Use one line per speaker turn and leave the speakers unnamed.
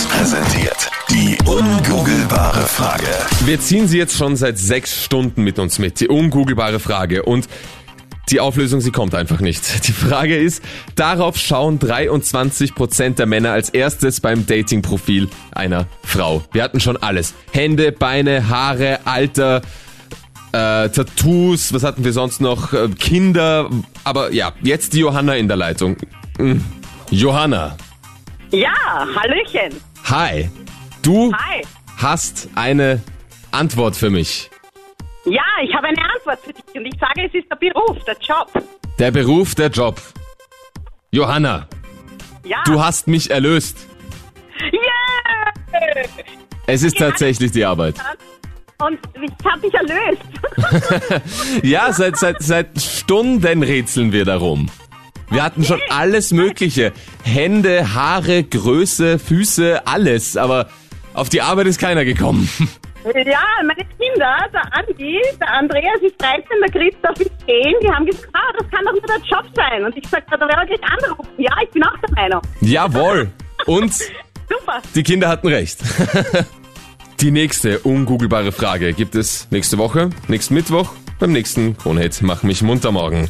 Hit präsentiert. Die ungoogelbare Frage.
Wir ziehen sie jetzt schon seit sechs Stunden mit uns mit. Die ungoogelbare Frage. Und die Auflösung, sie kommt einfach nicht. Die Frage ist, darauf schauen 23% der Männer als erstes beim Dating-Profil einer Frau. Wir hatten schon alles. Hände, Beine, Haare, Alter, äh, Tattoos, was hatten wir sonst noch? Äh, Kinder. Aber ja, jetzt die Johanna in der Leitung. Hm. Johanna,
Ja, Hallöchen.
Hi. Du
Hi.
hast eine Antwort für mich.
Ja, ich habe eine Antwort für dich und ich sage, es ist der Beruf, der Job.
Der Beruf, der Job. Johanna,
Ja.
du hast mich erlöst.
Yeah!
Es ist tatsächlich die Arbeit.
Und ich habe dich erlöst.
Ja, seit, seit, seit Stunden rätseln wir darum. Wir hatten schon alles Mögliche. Hände, Haare, Größe, Füße, alles. Aber auf die Arbeit ist keiner gekommen.
Ja, meine Kinder, der Andi, der Andreas ist 13, der Christoph ist 10, die haben gesagt, ah, das kann doch nur der Job sein. Und ich sagte, da werden wir gleich anrufen. Ja, ich bin auch der Meinung.
Jawohl. Und
Super.
die Kinder hatten recht. Die nächste ungoogelbare Frage gibt es nächste Woche, nächsten Mittwoch, beim nächsten Kronhit. Mach mich munter morgen.